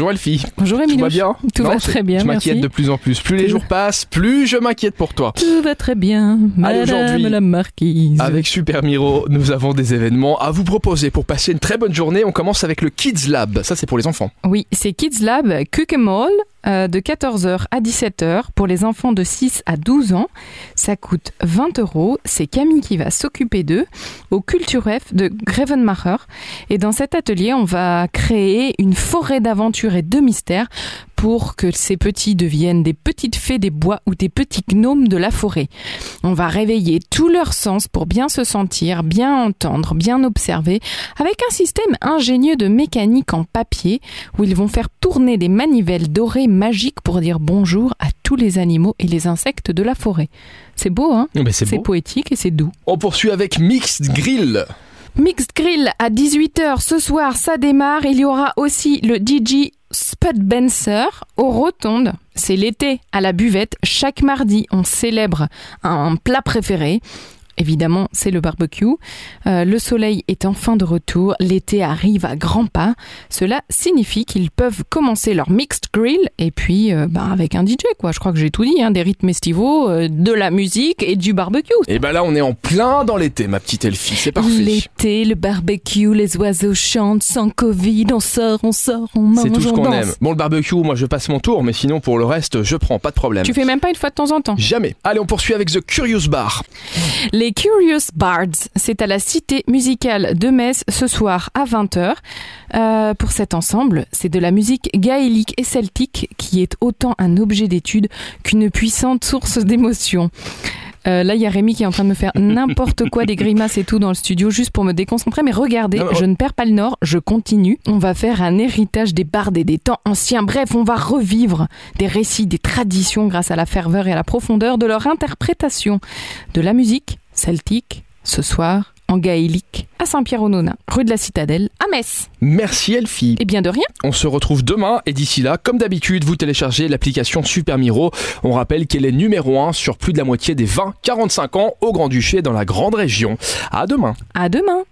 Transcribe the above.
Bonjour Elfie. Bonjour Tout Emile. va bien Tout Non, va très bien, Je m'inquiète de plus en plus. Plus les Tout- jours passent, plus je m'inquiète pour toi. Tout va très bien, Madame la marquise. Avec Super Miro, nous avons des événements à vous proposer pour passer une très bonne journée. On commence avec le Kids Lab. Ça, c'est pour les enfants. Oui, c'est Kids Lab Kukemall euh, de 14h à 17h pour les enfants de 6 à 12 ans. Ça coûte 20 euros. C'est Camille qui va s'occuper d'eux au Culturef de Grevenmacher. Et dans cet atelier, on va créer une forêt d'aventures et de mystères pour que ces petits deviennent des petites fées des bois ou des petits gnomes de la forêt. On va réveiller tous leurs sens pour bien se sentir, bien entendre, bien observer, avec un système ingénieux de mécanique en papier où ils vont faire tourner des manivelles dorées magiques pour dire bonjour à tous les animaux et les insectes de la forêt. C'est beau, hein? Mais c'est C'est poétique et c'est doux. On poursuit avec Mixed Grill. Mixed Grill à 18h ce soir, ça démarre. Il y aura aussi le DJ Spud Benser aux Rotondes. C'est l'été à la buvette. Chaque mardi, on célèbre un plat préféré. Évidemment, c'est le barbecue. Euh, le soleil est enfin de retour. L'été arrive à grands pas. Cela signifie qu'ils peuvent commencer leur mixed grill et puis euh, bah, avec un DJ quoi. Je crois que j'ai tout dit. Hein, des rythmes estivaux, euh, de la musique et du barbecue. Et ben là, on est en plein dans l'été, ma petite Elfie. C'est parfait. L'été, le barbecue, les oiseaux chantent sans Covid, on sort, on sort, on mange, C'est tout ce on qu'on aime. Bon, le barbecue, moi, je passe mon tour, mais sinon, pour le reste, je prends, pas de problème. Tu fais même pas une fois de temps en temps. Jamais. Allez, on poursuit avec The Curious Bar. Les Curious Bards, c'est à la Cité musicale de Metz ce soir à 20h. Euh, pour cet ensemble, c'est de la musique gaélique et celtique qui est autant un objet d'étude qu'une puissante source d'émotion. Euh, là, il y a Rémi qui est en train de me faire n'importe quoi, des grimaces et tout dans le studio, juste pour me déconcentrer. Mais regardez, Non, je ne perds pas le nord, je continue. On va faire un héritage des bardes et des temps anciens. Bref, on va revivre des récits, des traditions grâce à la ferveur et à la profondeur de leur interprétation de la musique celtique ce soir en gaélique à Saint-Pierre-aux-Nonains, rue de la Citadelle, à Metz. Merci Elfie. Et bien de rien. On se retrouve demain et d'ici là, comme d'habitude, vous téléchargez l'application Super Miro. On rappelle qu'elle est numéro 1 sur plus de la moitié des 20-45 ans au Grand-Duché dans la grande région. À demain. À demain.